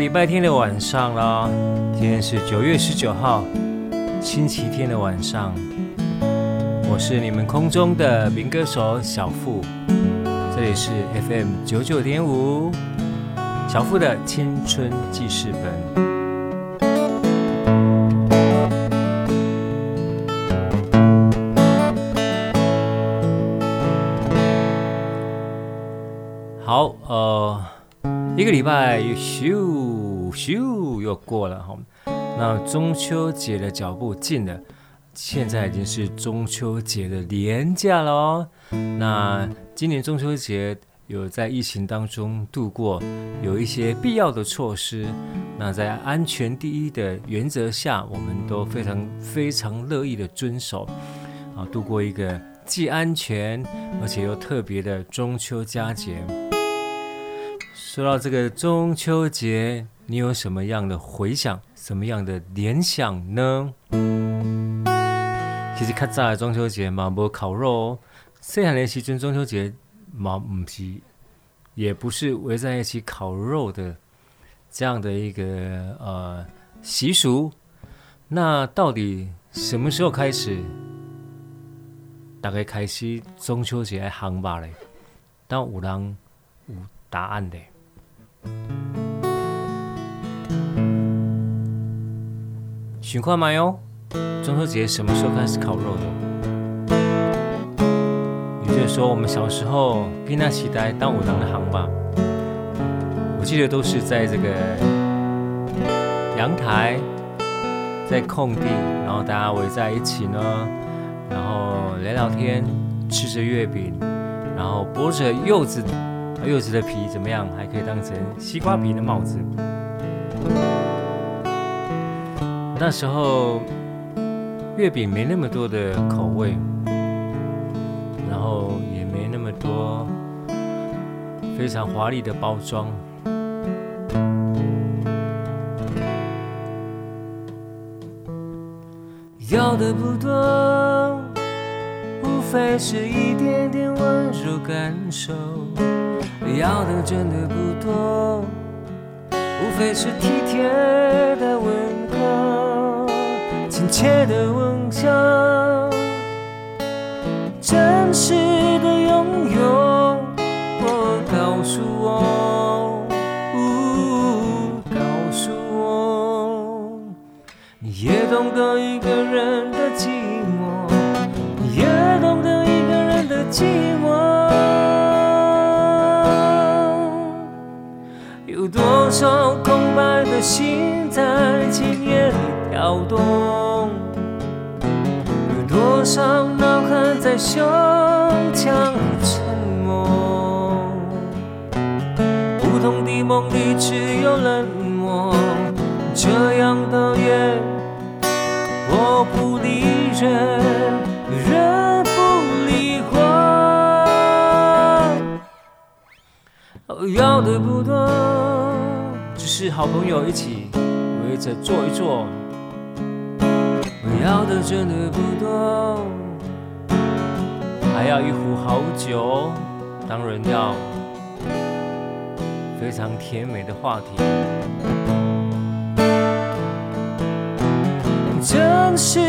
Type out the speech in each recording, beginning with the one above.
礼拜天的晚上啦，今天是九月十九号，星期天的晚上。我是你们空中的民歌手小富，这里是 FM 九九点五，小富的青春记事本。好，呃。一个礼拜又咻又过了哈，那中秋节的脚步近了，现在已经是中秋节的连假了哦。那今年中秋节有在疫情当中度过，有一些必要的措施。那在安全第一的原则下，我们都非常非常乐意的遵守啊，度过一个既安全而且又特别的中秋佳节。说到这个中秋节，你有什么样的回想，什么样的联想呢？其实较早中秋节嘛，无烤肉哦。细汉的时阵中秋节嘛，唔是，也不是围在一起烤肉的这样的一个呃习俗。那到底什么时候开始，大概开始中秋节行吧嘞？当有人有答案的。尽快买哟？中秋节什么时候开始烤肉的？也就是说，我们小时候跟那期待当武当的行吧。我记得都是在这个阳台，在空地，然后大家围在一起呢，然后聊聊天，吃着月饼，然后剥着柚子。柚子的皮怎么样？还可以当成西瓜皮的帽子。那时候月饼没那么多的口味，然后也没那么多非常华丽的包装，要的不多，无非是一点点温柔感受。要的真的不多，无非是体贴的问候，切的微笑，真实的拥有。我告诉我，呜，告诉我，你也懂得一个人的寂寞，也懂得一个人的寂寞。有多少空白的心在今夜里跳动？有多少呐喊在胸腔里沉默？不同的梦里只有冷漠，这样的夜我不理人，人不理我，要的不多。只是好朋友一起围着坐一坐。要的真的不多，还要一壶好酒，当然要非常甜美的话题。真实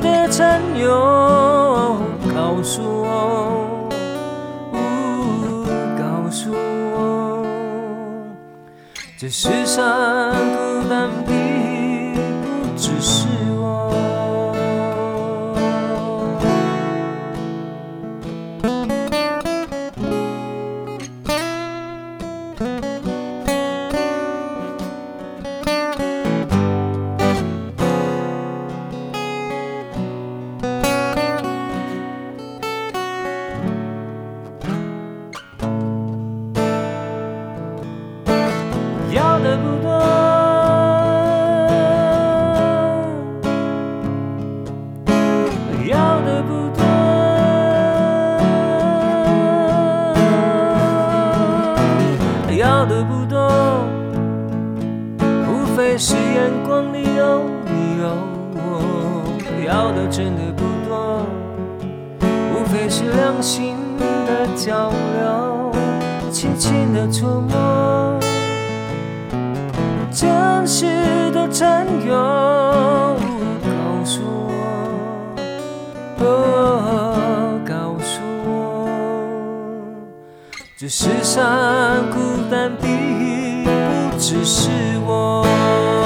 的占有，告诉我，告诉我，这世上孤单的不只是琢磨真实的占有告诉我哦告诉我这世上孤单的不只是我。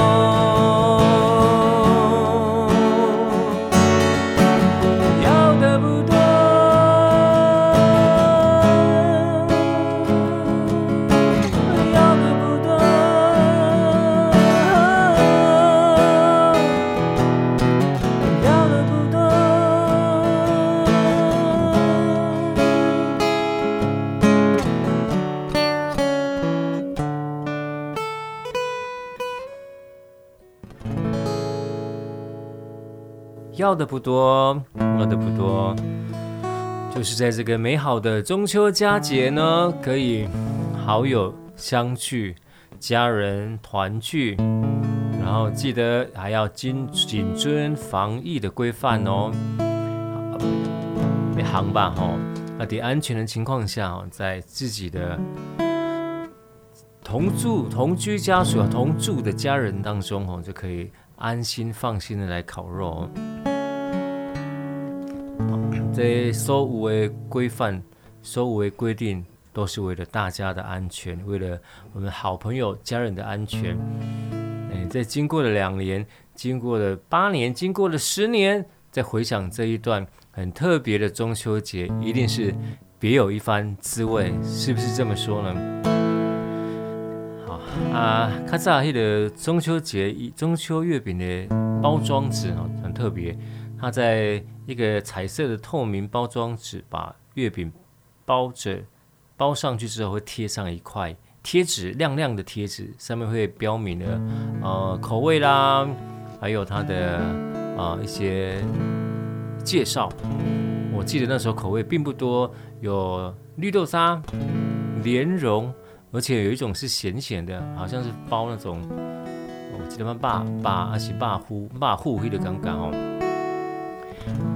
要的不多，要的不多，就是在这个美好的中秋佳节呢，可以好友相聚，家人团聚，然后记得还要谨谨遵防疫的规范哦。别行吧，哈，那在安全的情况下，在自己的同住、同居家属、同住的家人当中，哦，就可以安心放心的来烤肉。这所有的规范、所有的规定，都是为了大家的安全，为了我们好朋友、家人的安全。哎，在经过了两年，经过了八年，经过了十年，再回想这一段很特别的中秋节，一定是别有一番滋味，是不是这么说呢？好啊，看这里的中秋节中秋月饼的包装纸很特别，它在。一个彩色的透明包装纸，把月饼包着，包上去之后会贴上一块贴纸，亮亮的贴纸，上面会标明了呃口味啦，还有它的啊、呃、一些介绍。我记得那时候口味并不多，有绿豆沙、莲蓉，而且有一种是咸咸的，好像是包那种，我记得嘛，爸爸还是爸呼爸呼黑的刚刚哦。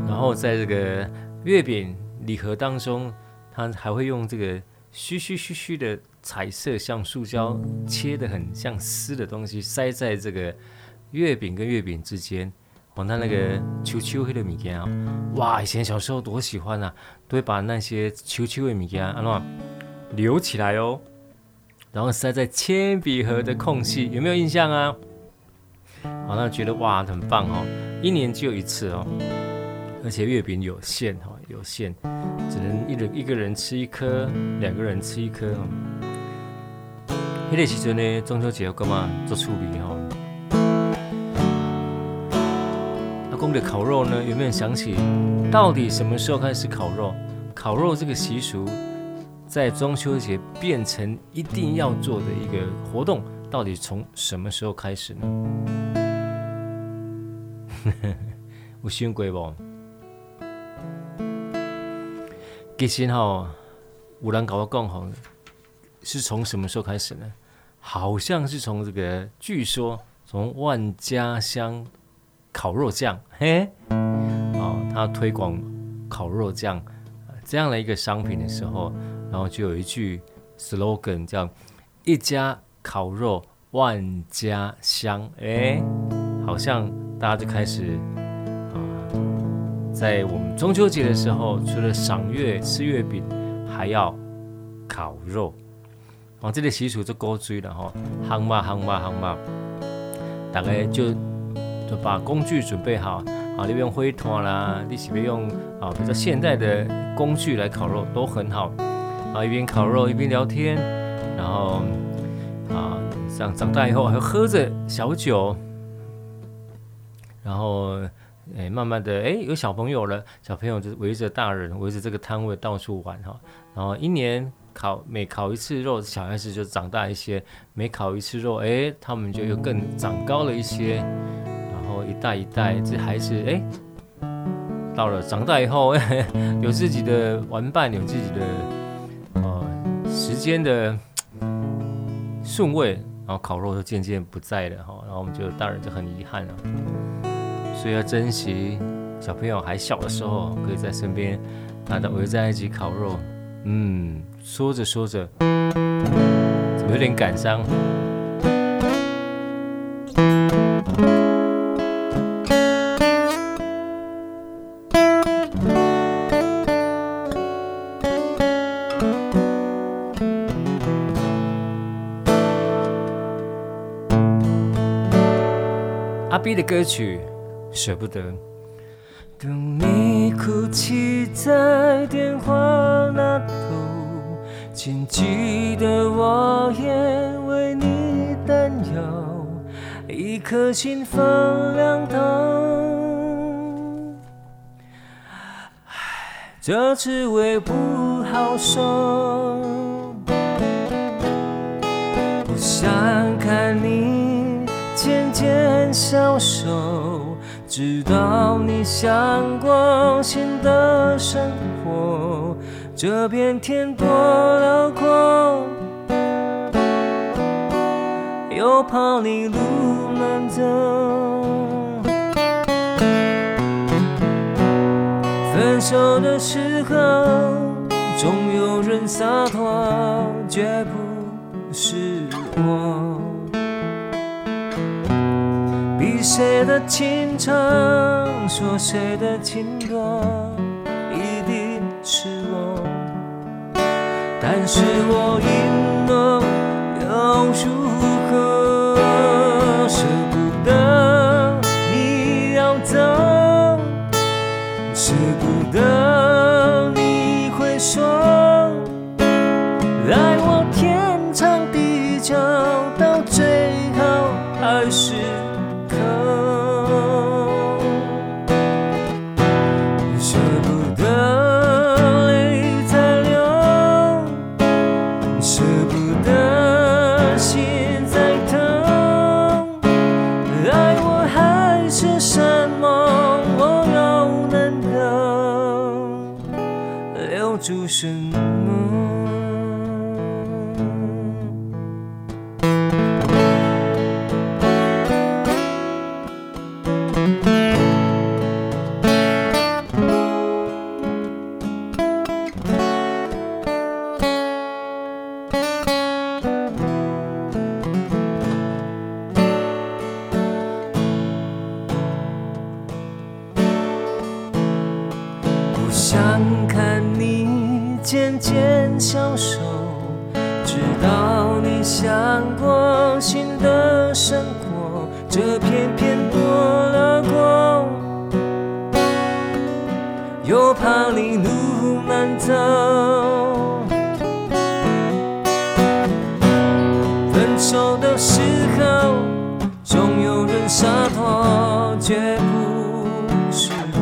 然后在这个月饼礼盒当中，它还会用这个虚虚虚虚的彩色，像塑胶切得很像丝的东西塞在这个月饼跟月饼之间。哦，它那个球球黑的米干啊，哇！以前小时候多喜欢啊，都会把那些球球的米干啊，那留起来哦，然后塞在铅笔盒的空隙，有没有印象啊？好，像觉得哇，很棒哦，一年只有一次哦。而且月饼有限哈，有限，只能一人一个人吃一颗，两个人吃一颗哦。那个时阵呢，中秋节要干嘛？做处理哈。那讲的烤肉呢，有没有想起到底什么时候开始烤肉？烤肉这个习俗在中秋节变成一定要做的一个活动，到底从什么时候开始呢？有想过不？其实哈，有人跟我讲是从什么时候开始呢？好像是从这个，据说从万家香烤肉酱，嘿，哦，他推广烤肉酱这样的一个商品的时候，然后就有一句 slogan 叫“一家烤肉万家香”，哎，好像大家就开始，在我们中秋节的时候，除了赏月吃月饼，还要烤肉。哦，这个习俗就够追了哈，行嘛行嘛行嘛，大概就就把工具准备好啊，你用灰团啦，你是不用啊比较现代的工具来烤肉都很好。啊，一边烤肉一边聊天，然后啊，长长大以后还喝着小酒，然后哎慢慢的哎有小朋友了，小朋友就围着大人围着这个摊位到处玩哈，然后一年。烤每烤一次肉，小孩子就长大一些；每烤一次肉，哎，他们就又更长高了一些。然后一代一代，这孩子哎，到了长大以后，有自己的玩伴，有自己的呃时间的顺位，然后烤肉就渐渐不在了哈。然后我们就大人就很遗憾了，所以要珍惜小朋友还小的时候，可以在身边，大家围在一起烤肉，嗯。说着说着，怎么有点感伤？阿 B 的歌曲《舍不得》。当你哭泣在电话那头。请记得，我也为你担忧，一颗心分两头。这滋味不好受，不想看你渐渐消瘦，知道你想过新的生活。这片天多辽阔，又怕你路难走。分手的时候，总有人洒脱，绝不是我。谁的情长，说谁的情歌，一定是我。但是我赢了又如见多了光，又怕你路难走。分手的时候，总有人洒脱，绝不是我。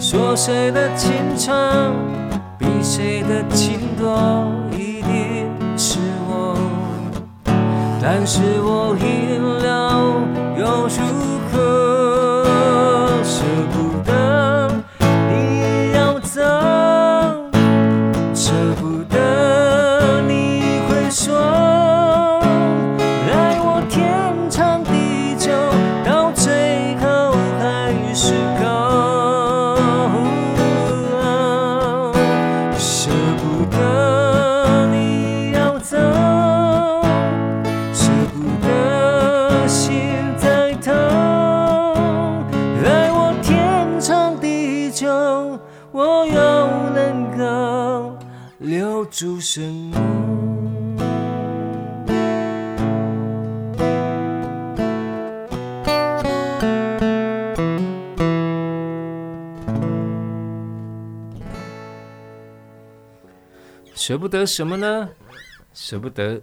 说谁的情长，比谁的情多。但是我赢了舍不得什么呢？舍不得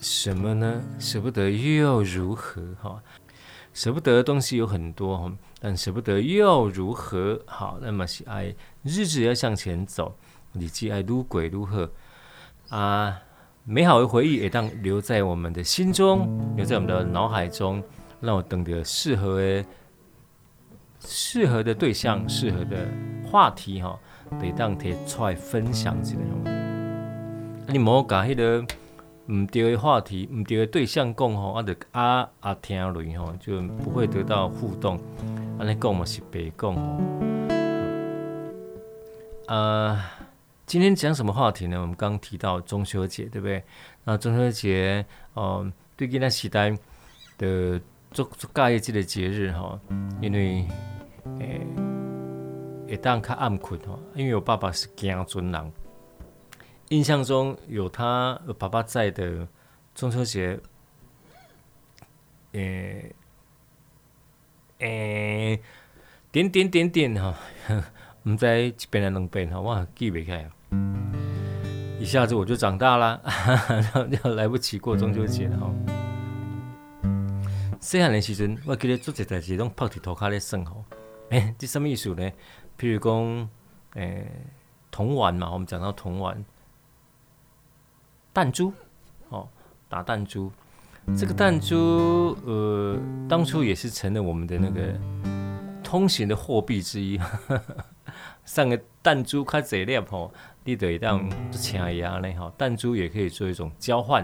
什么呢？舍不得又如何？哈，舍不得的东西有很多，但舍不得又如何？好，那么是爱日子要向前走，你既爱如鬼如何啊？美好的回忆也当留在我们的心中，留在我们的脑海中，让我等着适合的、适合的对象、适合的话题，哈，得当提出来分享起来。你莫讲迄个唔对的话题，唔对的对象讲吼，啊，就啊啊听落吼，就不会得到互动。安尼讲嘛是白讲吼。呃，今天讲什么话题呢？我们刚提到中秋节，对不对？那中秋节，哦、呃，对今仔时代的做做介意这个节日哈，因为诶，会当较暗困吼，因为我爸爸是惊准人。印象中有他有爸爸在的中秋节，诶、欸、诶、点点点点哈，唔知一遍还两遍哈，我记不起来，一下子我就长大了，要来不及过中秋节了哈。细汉的时阵，我记得做一代志拢泡伫涂骹咧耍吼，诶，这什么意思呢？譬如讲，诶、欸，童玩嘛，我们讲到童玩。弹珠，哦，打弹珠，这个弹珠，呃，当初也是成了我们的那个通行的货币之一。上个弹珠开贼猎吼，你得当抢牙呢哈。弹珠也可以做一种交换，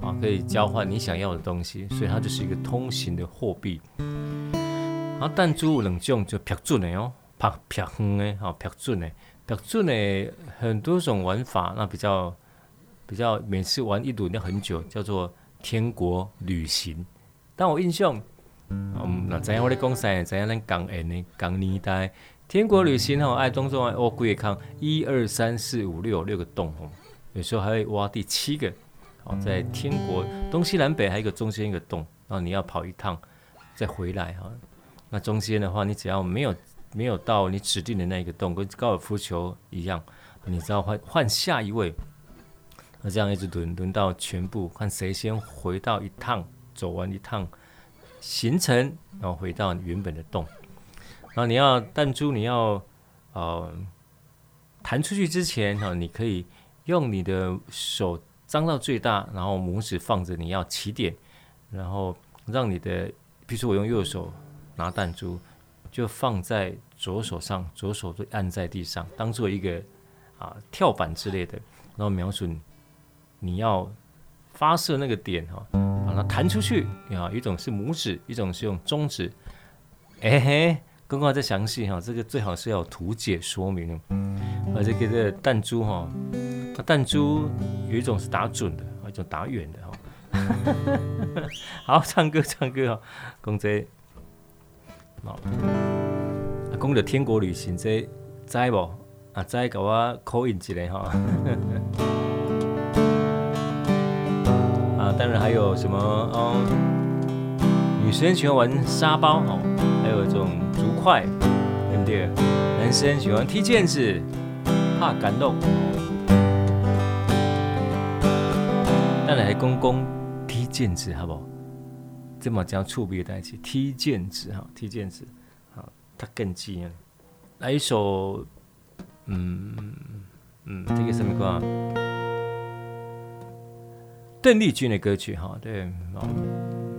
啊，可以交换你想要的东西，所以它就是一个通行的货币。然后弹珠有两种就劈准的哦，啪劈远的，好劈准的，劈准的很多种玩法，那比较。比较每次玩一轮要很久，叫做天国旅行。但我印象，嗯，那怎样我的公司怎样能讲诶呢？讲年代天国旅行吼，爱当中爱挖几个坑，一二三四五六六个洞吼，有时候还会挖第七个。哦，在天国东西南北还有一个中间一个洞，然后你要跑一趟再回来哈。那中间的话，你只要没有没有到你指定的那一个洞，跟高尔夫球一样，你只要换换下一位。那这样一直轮轮到全部，看谁先回到一趟，走完一趟行程，然后回到原本的洞。然后你要弹珠，你要呃弹出去之前哈，你可以用你的手张到最大，然后拇指放着你要起点，然后让你的，比如说我用右手拿弹珠，就放在左手上，左手就按在地上，当做一个啊跳板之类的，然后瞄准。你要发射那个点哈，把它弹出去啊！一种是拇指，一种是用中指。哎嘿，刚刚再详细哈，这个最好是要图解说明。而这个这个弹珠哈，它弹珠有一种是打准的，一种打远的哈。好，唱歌唱歌哈，公仔。好，公的天国旅行这在不？啊，在给我 call in 一下哈。当然还有什么哦？女生喜欢玩沙包哦，还有这种竹筷，对不对？男生喜欢踢毽子，怕感动。当然还公公踢毽子，好不好？这么讲触笔在一起，踢毽子哈，踢毽子，好，他更近。来一首，嗯嗯，这个什么歌？邓丽君的歌曲，哈，对。就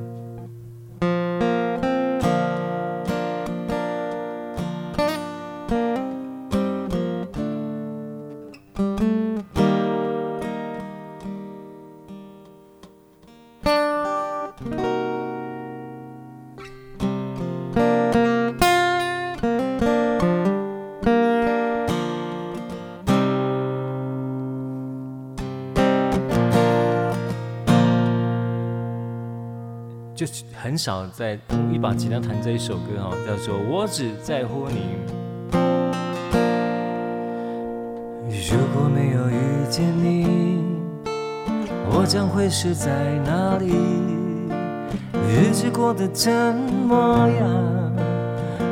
少在同一把吉他弹这一首歌哈，叫做《我只在乎你》。如果没有遇见你。我将会是在哪里？日子过得怎么样？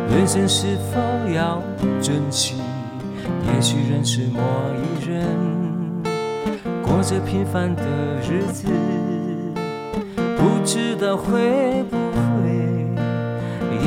人生是否要珍惜？也许认识某一人，过着平凡的日子，不知道会不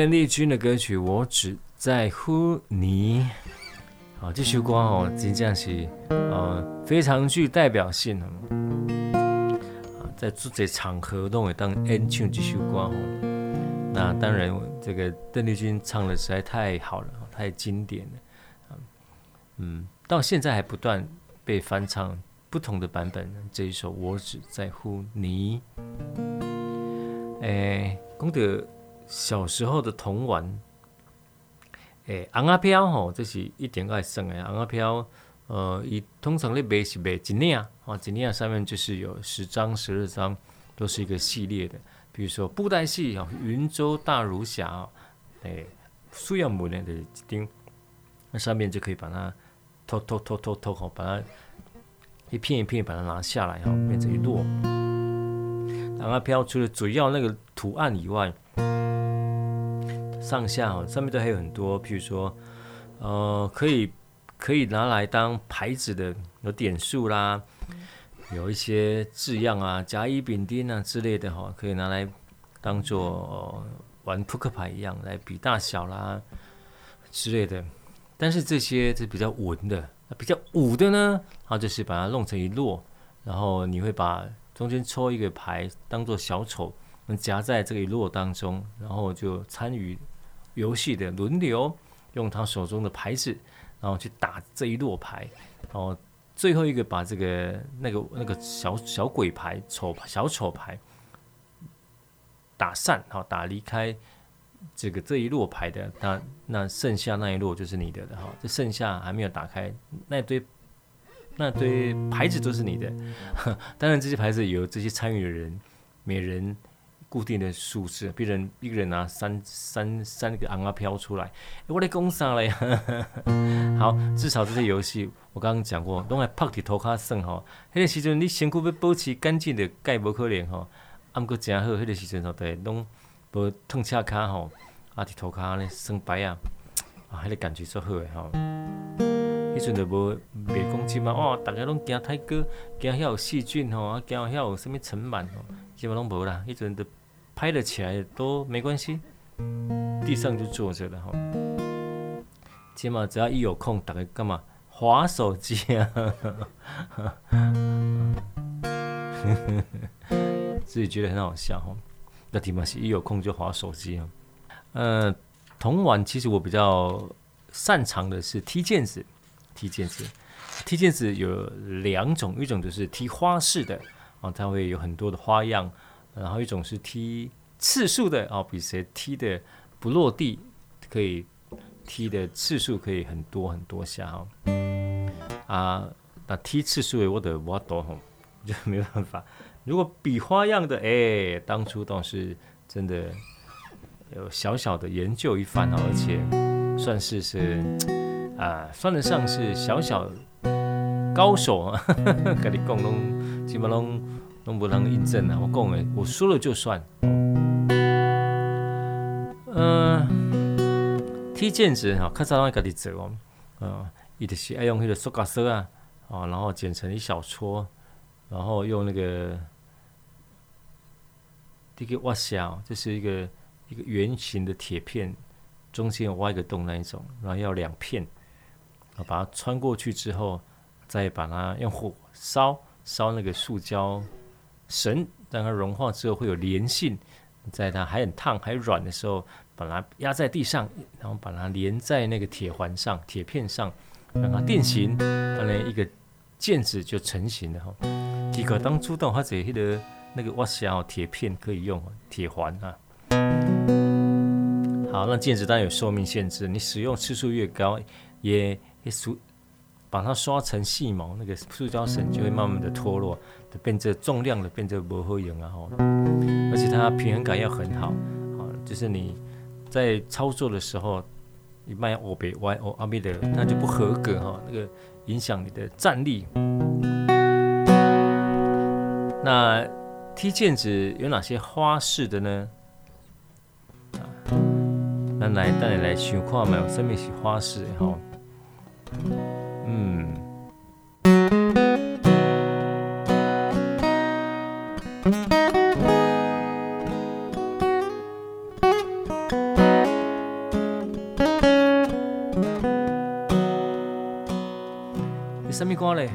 邓丽君的歌曲《我只在乎你》啊，这首歌哦，真正是呃非常具代表性的啊，在这场合都会当演唱这首歌哦。那当然，这个邓丽君唱的实在太好了，太经典了。嗯，到现在还不断被翻唱不同的版本。这一首《我只在乎你》，哎，功德。小时候的童玩，诶、欸，红阿飘吼，这是一点爱算的。红阿飘，呃，以通常的卖是卖一领啊，一领上面就是有十张、十二张，都是一个系列的。比如说布袋戏哦，云州大儒侠哦，诶，苏耀母呢的一钉，那上面就可以把它偷偷偷偷偷好，把它一片一片把它拿下来哈，变成一摞。红阿飘除了主要那个图案以外，上下哦，上面都还有很多，譬如说，呃，可以可以拿来当牌子的，有点数啦，有一些字样啊，甲乙丙丁啊之类的哈，可以拿来当做玩扑克牌一样来比大小啦之类的。但是这些是比较文的，比较武的呢，它就是把它弄成一摞，然后你会把中间抽一个牌当做小丑，夹在这个一摞当中，然后就参与游戏的轮流用他手中的牌子，然后去打这一摞牌，然后最后一个把这个那个那个小小鬼牌丑小丑牌打散，好打离开这个这一摞牌的，那那剩下那一摞就是你的了哈，这剩下还没有打开那堆那堆牌子都是你的，当然这些牌子有这些参与的人每人。固定的数字，别人一个人拿三三三个红啊飘出来，我来讲啥嘞？好，至少这些游戏我刚刚讲过，拢爱拍伫涂骹算吼。迄个时阵你身躯要保持干净的，盖无可能吼。啊，毋过诚好，迄个时阵吼，对，拢无烫车骹吼，啊，伫涂骹安尼算牌啊，啊，迄个感觉足好诶吼。迄阵就无袂讲即嘛，哇，逐个拢惊太过，惊遐有细菌吼，啊，惊遐有啥物尘螨吼，基本拢无啦，迄阵就。拍得起来都没关系，地上就坐着了哈。起码只要一有空，打开干嘛？划手机啊！自己觉得很好笑哈。那起码是一有空就划手机啊。呃，童玩其实我比较擅长的是踢毽子，踢毽子，踢毽子有两种，一种就是踢花式的啊，它会有很多的花样。然后一种是踢次数的哦，比谁踢的不落地，可以踢的次数可以很多很多下哦。啊，那踢次数的我的我多吼，就没办法。如果比花样的，哎，当初倒是真的有小小的研究一番哦，而且算是是啊，算得上是小小高手啊，跟你讲拢基本拢。都不能印证啊！我讲诶，我说了就算。嗯、呃，踢毽子哈，较早爱家己做哦。嗯，伊就是爱用迄个塑胶绳啊，啊，然后剪成一小撮，然后用那个这个挖小，就是一个一个圆形的铁片，中间挖一个洞那一种，然后要两片，啊，把它穿过去之后，再把它用火烧烧那个塑胶。绳让它融化之后会有粘性，在它还很烫还软的时候，把它压在地上，然后把它粘在那个铁环上、铁片上，让它定型，当然一个毽子就成型了哈。结果当初的话，这些的那个挖小铁片可以用铁环啊。好，那毽子当然有寿命限制，你使用次数越高，也也属。把它刷成细毛，那个塑胶绳就会慢慢的脱落，就变成重量的，变成不合用啊！而且它平衡感要很好，啊，就是你在操作的时候，你卖欧北歪欧阿米的，那就不合格哈，那个影响你的战力。那踢毽子有哪些花式的呢？啊，那来带你来想看嘛，什么是花式哈？嗯，你什么歌嘞？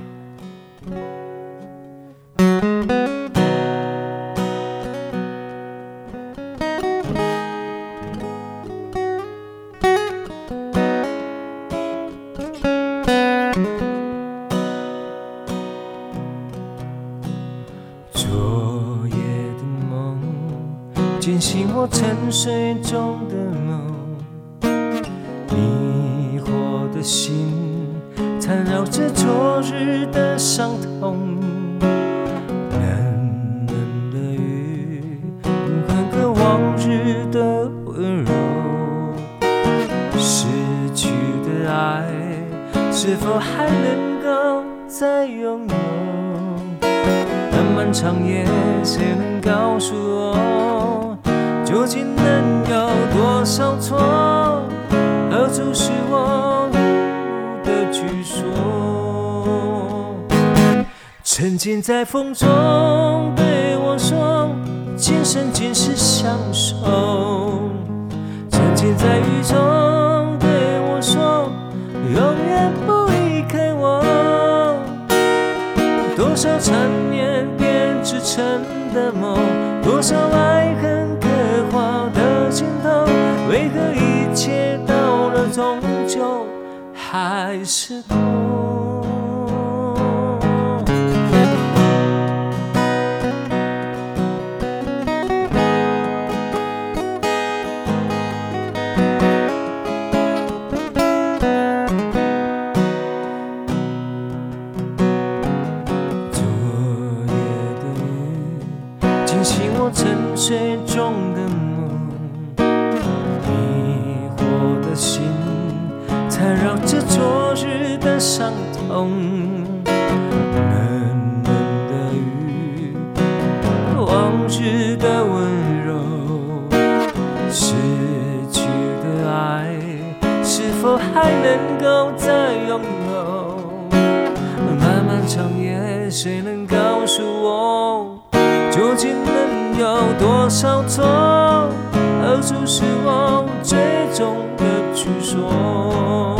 曾经在风中对我说，今生今世相守。曾经在雨中对我说，永远不离开我。多少缠绵编织成的梦，多少爱恨刻划的镜头，为何一切到了终究还是空谁中的梦，迷惑的心，缠绕着昨日的伤痛，冷冷的雨，往日的温柔，失去的爱，是否还能够再拥有？漫漫长夜，谁能。多少错何处是我最终的居所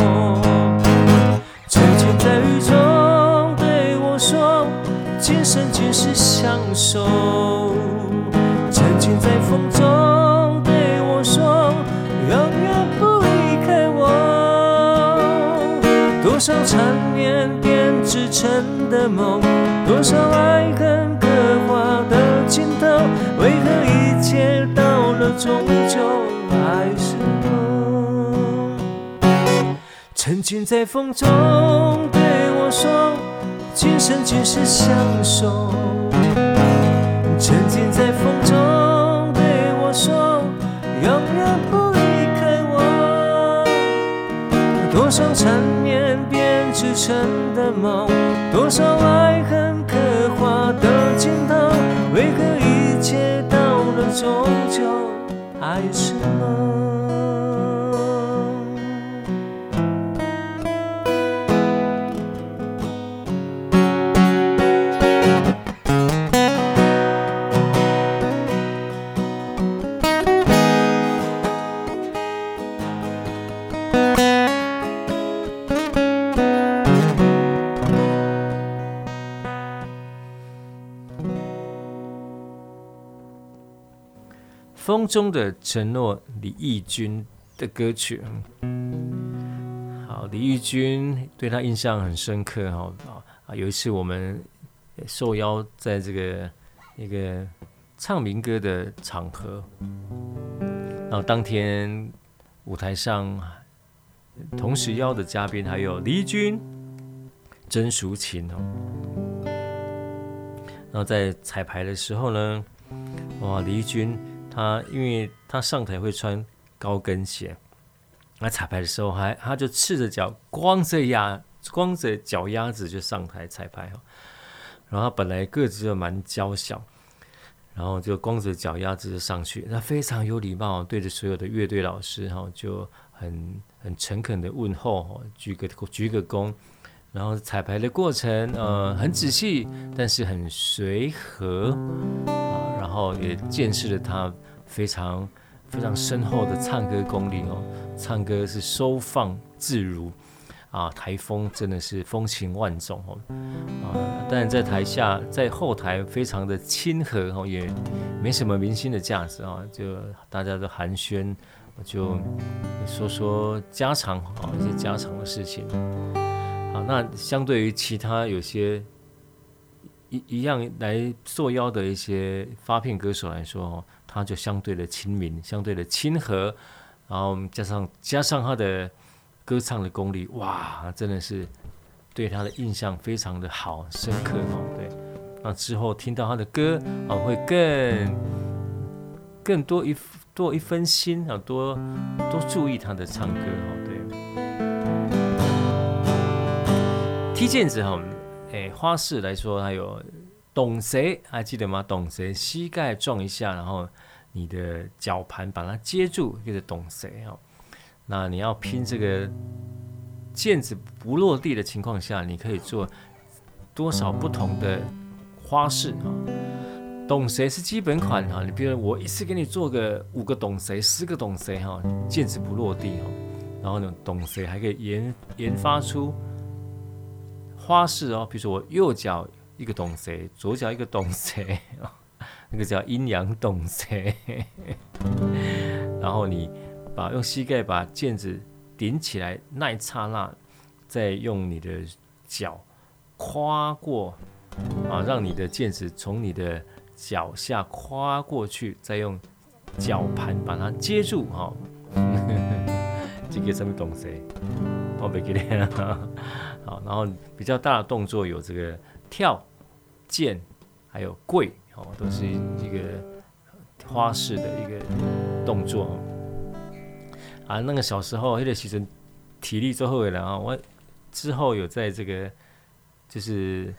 曾经在雨中对我说今生今世相守曾经在风中对我说永远不离开我多少缠绵编织成的梦多少爱恨终究还是曾经在风中对我说今生今世相守。曾经在风中对我说，永远不离开我。多少缠绵编织成的梦，多少爱恨刻划的镜头，为何一切到了终究中的承诺，李翊君的歌曲。好，李翊君对他印象很深刻哈啊！有一次我们受邀在这个一个唱民歌的场合，然后当天舞台上同时邀的嘉宾还有李翊君、曾淑琴哦。然后在彩排的时候呢，哇，李翊君。他因为他上台会穿高跟鞋，那彩排的时候还他就赤着脚，光着丫光着脚丫子就上台彩排哈。然后他本来个子就蛮娇小，然后就光着脚丫子就上去，他非常有礼貌，对着所有的乐队老师哈就很很诚恳的问候哈，鞠个鞠个躬。然后彩排的过程呃很仔细，但是很随和啊，然后也见识了他。非常非常深厚的唱歌功力哦，唱歌是收放自如。啊，台风真的是风情万种哦。啊，但在台下在后台非常的亲和哦，也没什么明星的架子啊，就大家都寒暄，我就说说家常啊，一些家常的事情。啊，那相对于其他有些一一样来受邀的一些发片歌手来说哦。他就相对的亲民，相对的亲和，然后加上加上他的歌唱的功力，哇，真的是对他的印象非常的好深刻哦。对，那之后听到他的歌啊，会更更多一多一分心啊，多多注意他的唱歌哦。对，踢毽子哈，哎，花式来说还有懂谁还记得吗？懂谁膝盖撞一下，然后。你的脚盘把它接住，就是懂谁哦。那你要拼这个毽子不落地的情况下，你可以做多少不同的花式啊？懂谁是基本款哈，你比如我一次给你做个五个懂谁，十个懂谁哈，毽子不落地哈。然后呢，懂谁还可以研研发出花式哦，比如说我右脚一个懂谁，左脚一个懂谁，那个叫阴阳董谁。然后你把用膝盖把毽子顶起来那一刹那，再用你的脚跨过啊，让你的毽子从你的脚下跨过去，再用脚盘把它接住哈。这个什么东西？我没给你好，然后比较大的动作有这个跳、剑，还有跪，哦，都是一个花式的一个动作。啊，那个小时候，那个其实体力最后的人啊，我之后有在这个就是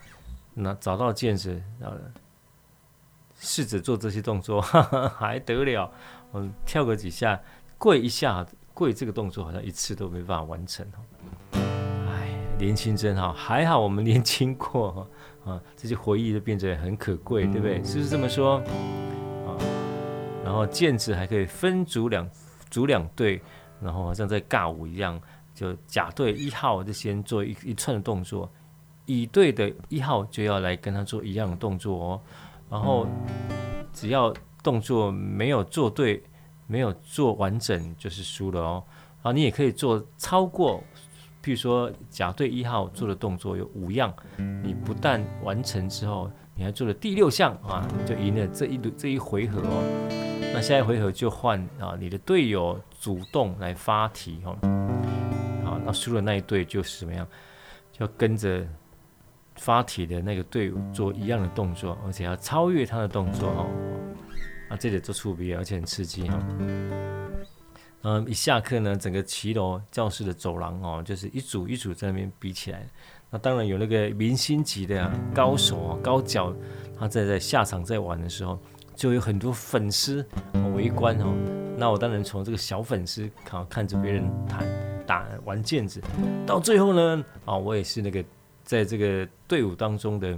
那找到毽子，然后。试着做这些动作，哈哈，还得了？我跳个几下，跪一下，跪这个动作好像一次都没办法完成。哎，年轻真好，还好我们年轻过啊，这些回忆都变得很可贵，对不对？是不是这么说？啊，然后毽子还可以分组两组两队，然后好像在尬舞一样，就甲队一号就先做一一串的动作，乙队的一号就要来跟他做一样的动作哦。然后只要动作没有做对，没有做完整，就是输了哦。然后，你也可以做超过，譬如说甲队一号做的动作有五样，你不但完成之后，你还做了第六项啊，就赢了这一轮这一回合哦。那下一回合就换啊，你的队友主动来发题哦。好，那输了那一队就是怎么样，就跟着。发题的那个队伍做一样的动作，而且要超越他的动作哦。啊，这里做触笔，而且很刺激哈。嗯，一下课呢，整个骑楼教室的走廊哦，就是一组一组在那边比起来。那当然有那个明星级的、高手啊，高脚，他在在下场在玩的时候，就有很多粉丝围观哦。那我当然从这个小粉丝看看着别人弹打玩毽子，到最后呢，啊，我也是那个。在这个队伍当中的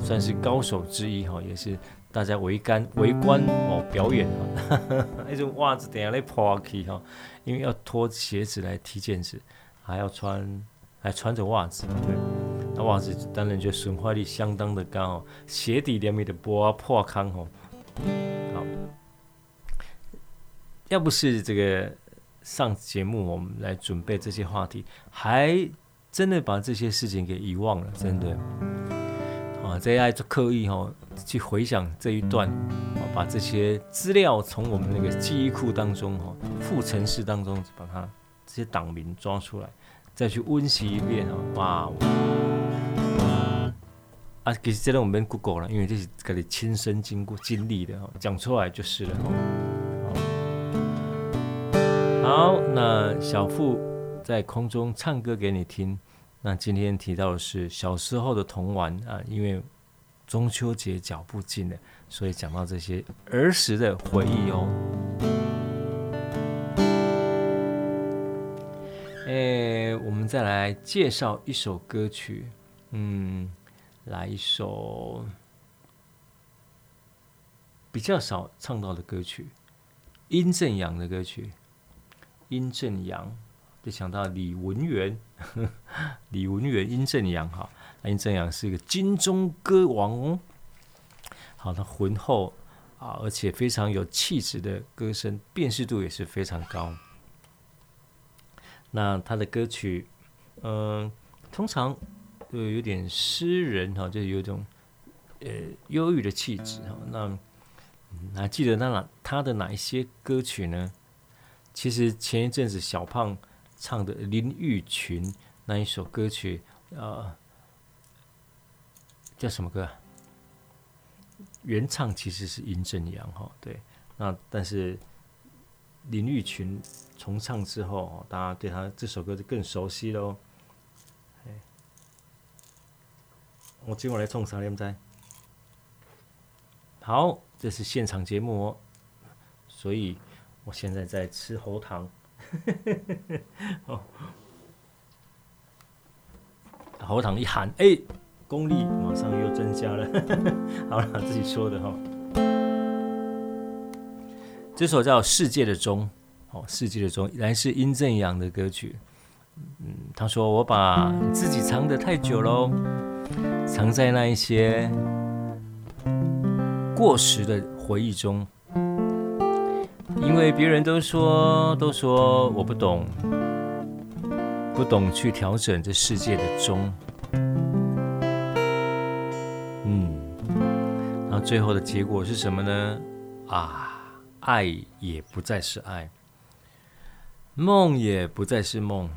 算是高手之一哈，也是大家围观围观哦表演哈，那种袜子等下来破去哈，因为要脱鞋子来踢毽子，还要穿还穿着袜子，对，那袜子当然就损坏率相当的高哦，鞋底连面的破破坑哦，好，要不是这个上节目我们来准备这些话题，还。真的把这些事情给遗忘了，真的。啊！这爱就刻意哈去回想这一段，啊，把这些资料从我们那个记忆库当中哈，副程式当中把它这些档名抓出来，再去温习一遍啊！哇！啊，其实这个我们 Google 了，因为这是自己亲身经过经历的哈，讲出来就是了。好，那小富。在空中唱歌给你听。那今天提到的是小时候的童玩啊，因为中秋节脚步近了，所以讲到这些儿时的回忆哦。哎，我们再来介绍一首歌曲，嗯，来一首比较少唱到的歌曲，殷正阳的歌曲，殷正阳。就想到李文源，李文源、殷正阳哈，殷正阳是一个金钟歌王哦，好，他浑厚啊，而且非常有气质的歌声，辨识度也是非常高。那他的歌曲，嗯、通常都有点诗人哈，就有一种呃忧郁的气质哈。那还记得那哪他的哪一些歌曲呢？其实前一阵子小胖。唱的林玉群那一首歌曲，呃，叫什么歌？原唱其实是殷正阳哈，对。那但是林玉群重唱之后，大家对他这首歌就更熟悉喽。我今晚来唱啥念在？好，这是现场节目哦，所以我现在在吃喉糖。哦，喉糖一喊，哎，功力马上又增加了。好了，自己说的哈。这首叫《世界的钟》，哦，《世界的钟》来自殷正阳的歌曲。嗯，他说：“我把自己藏得太久喽，藏在那一些过时的回忆中，因为别人都说，都说我不懂，不懂去调整这世界的钟。嗯，然后最后的结果是什么呢？啊，爱也不再是爱，梦也不再是梦。”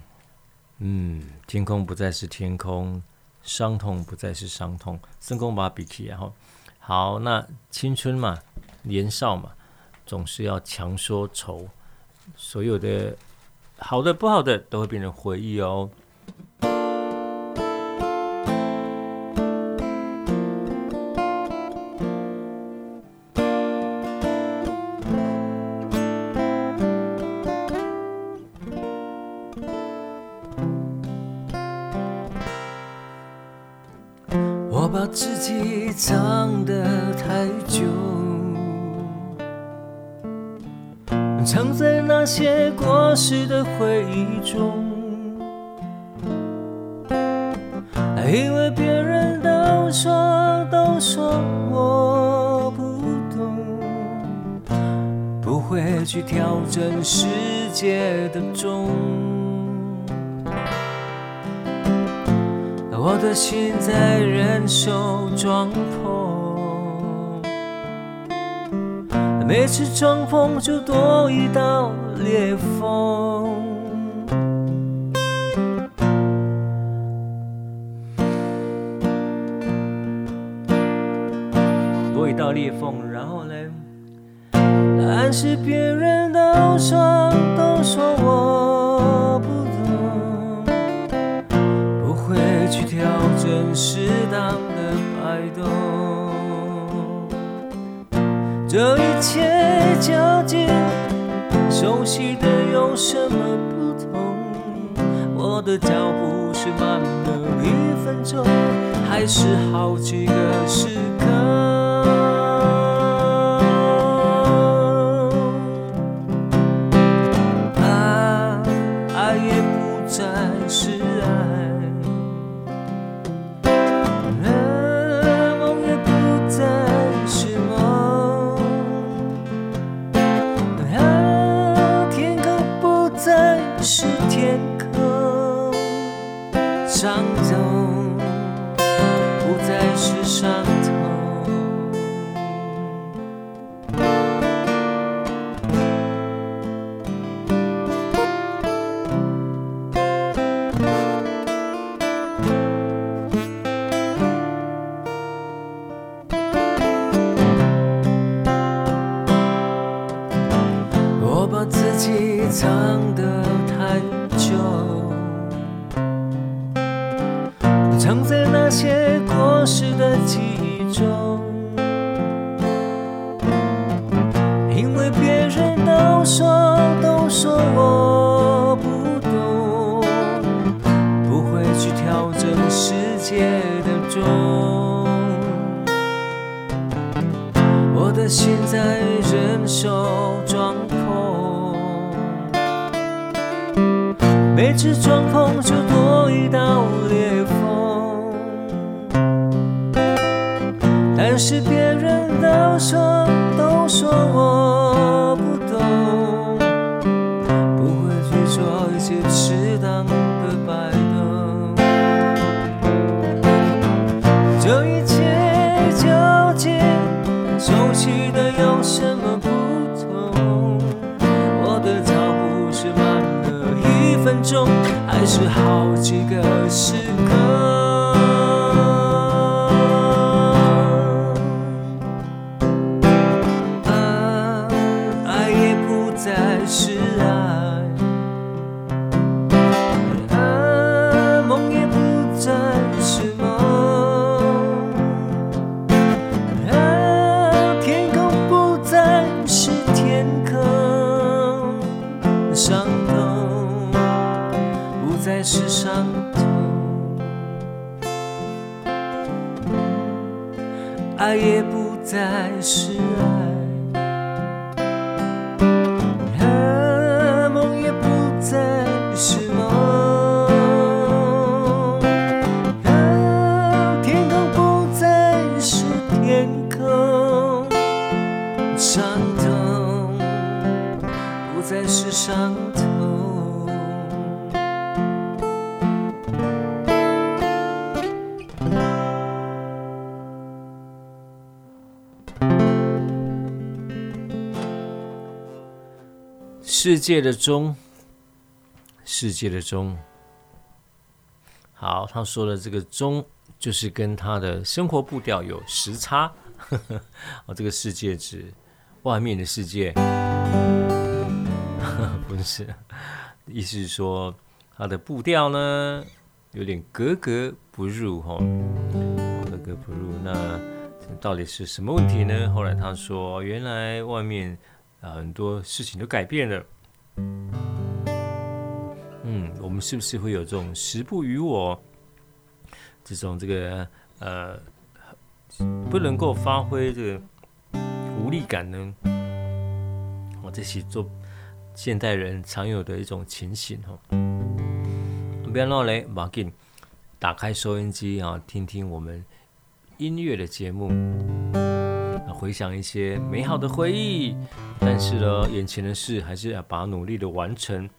嗯，天空不再是天空，伤痛不再是伤痛。圣公把笔记，然后好，那青春嘛，年少嘛，总是要强说愁，所有的好的不好的都会变成回忆哦。是好几个时什么不同？我的脚步是慢了一分钟还是好几个时刻？界的钟，世界的钟。好，他说的这个钟，就是跟他的生活步调有时差。哦，这个世界指外面的世界，不是，意思是说他的步调呢有点格格不入，哈，格格不入。那到底是什么问题呢？后来他说，原来外面很多事情都改变了。嗯，我们是不是会有这种时不与我这种这个呃不能够发挥这个无力感呢？我这是做现代人常有的一种情形哈。不要闹嘞，马上打开收音机啊，听听我们音乐的节目。回想一些美好的回忆，但是呢，眼前的事还是要把努力的完成。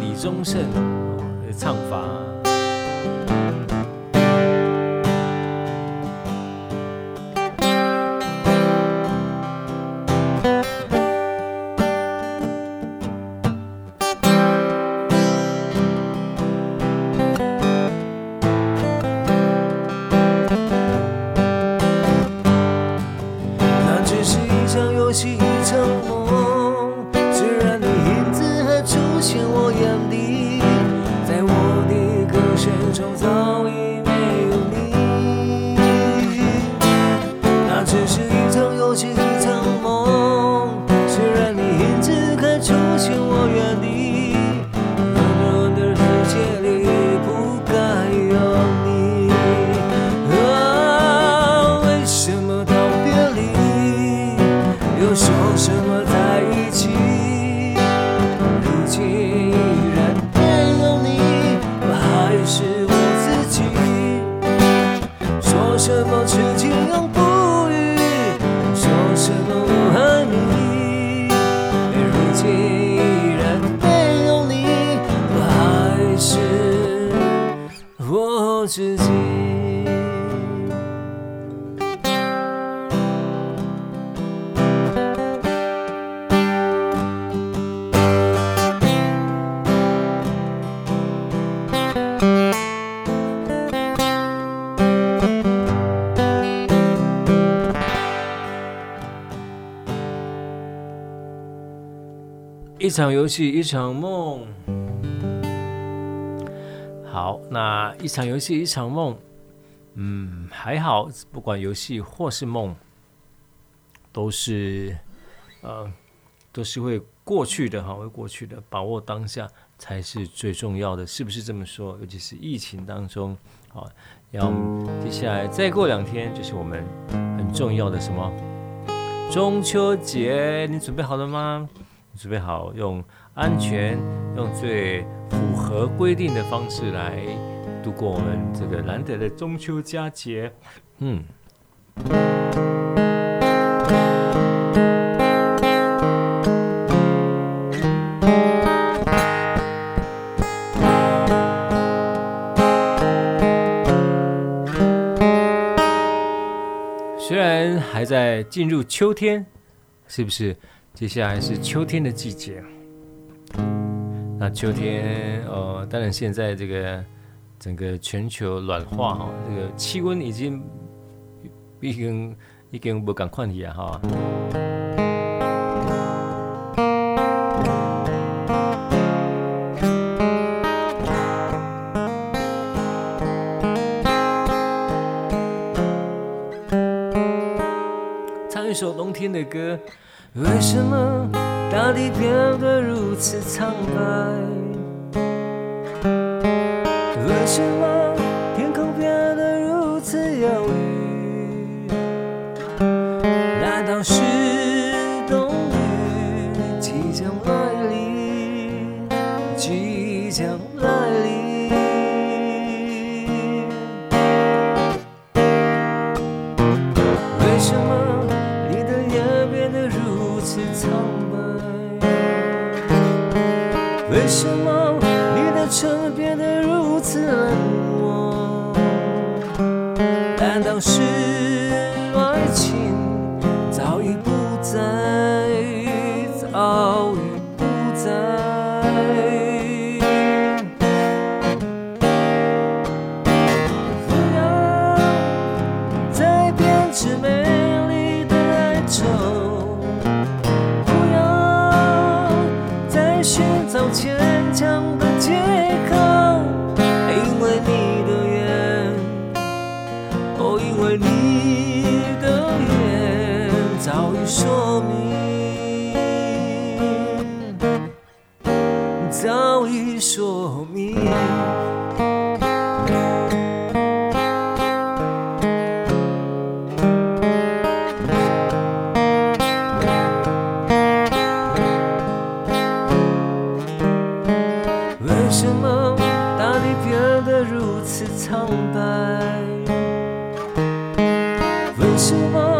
李宗盛。场游戏一场梦。好，那一场游戏一场梦，嗯，还好，不管游戏或是梦，都是呃，都是会过去的哈，会过去的，把握当下才是最重要的，是不是这么说？尤其是疫情当中，好，要接下来再过两天就是我们很重要的什么中秋节，你准备好了吗？准备好用安全、用最符合规定的方式来度过我们这个难得的中秋佳节？嗯。虽然还在进入秋天，是不是？接下来是秋天的季节。那秋天，呃，当然现在这个整个全球暖化哈，这个气温已经已经已经不敢看了哈。唱一首冬天的歌，为什么大地变得如此苍白？为什么如此苍白。为什么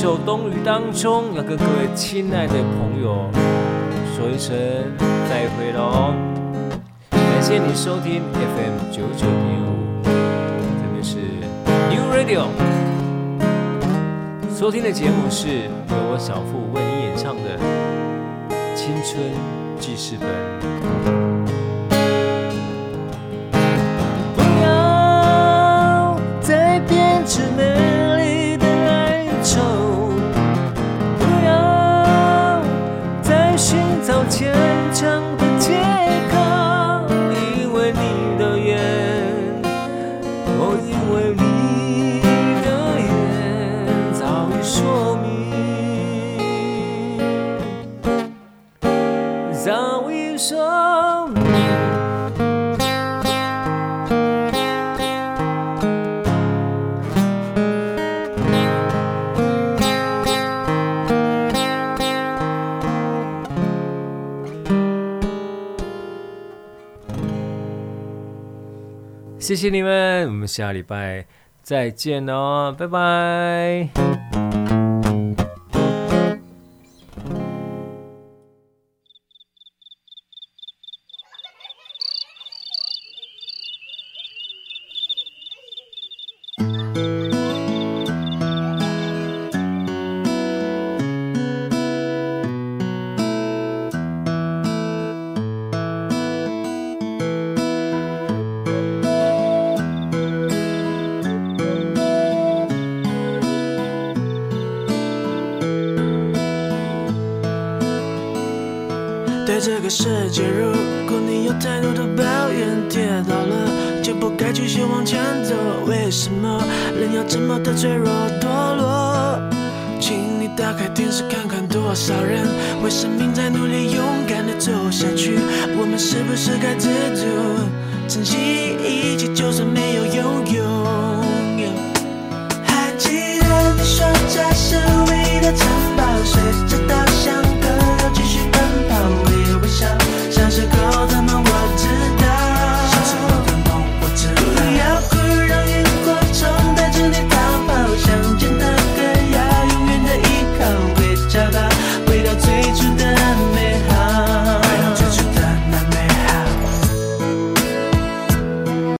首冬雨当中，要跟各位亲爱的朋友说一声再会喽！感谢你收听 FM 九九点五，这边是 New Radio，收听的节目是由我小付为你演唱的《青春记事本》。谢谢你们我们下礼拜再见哦拜拜。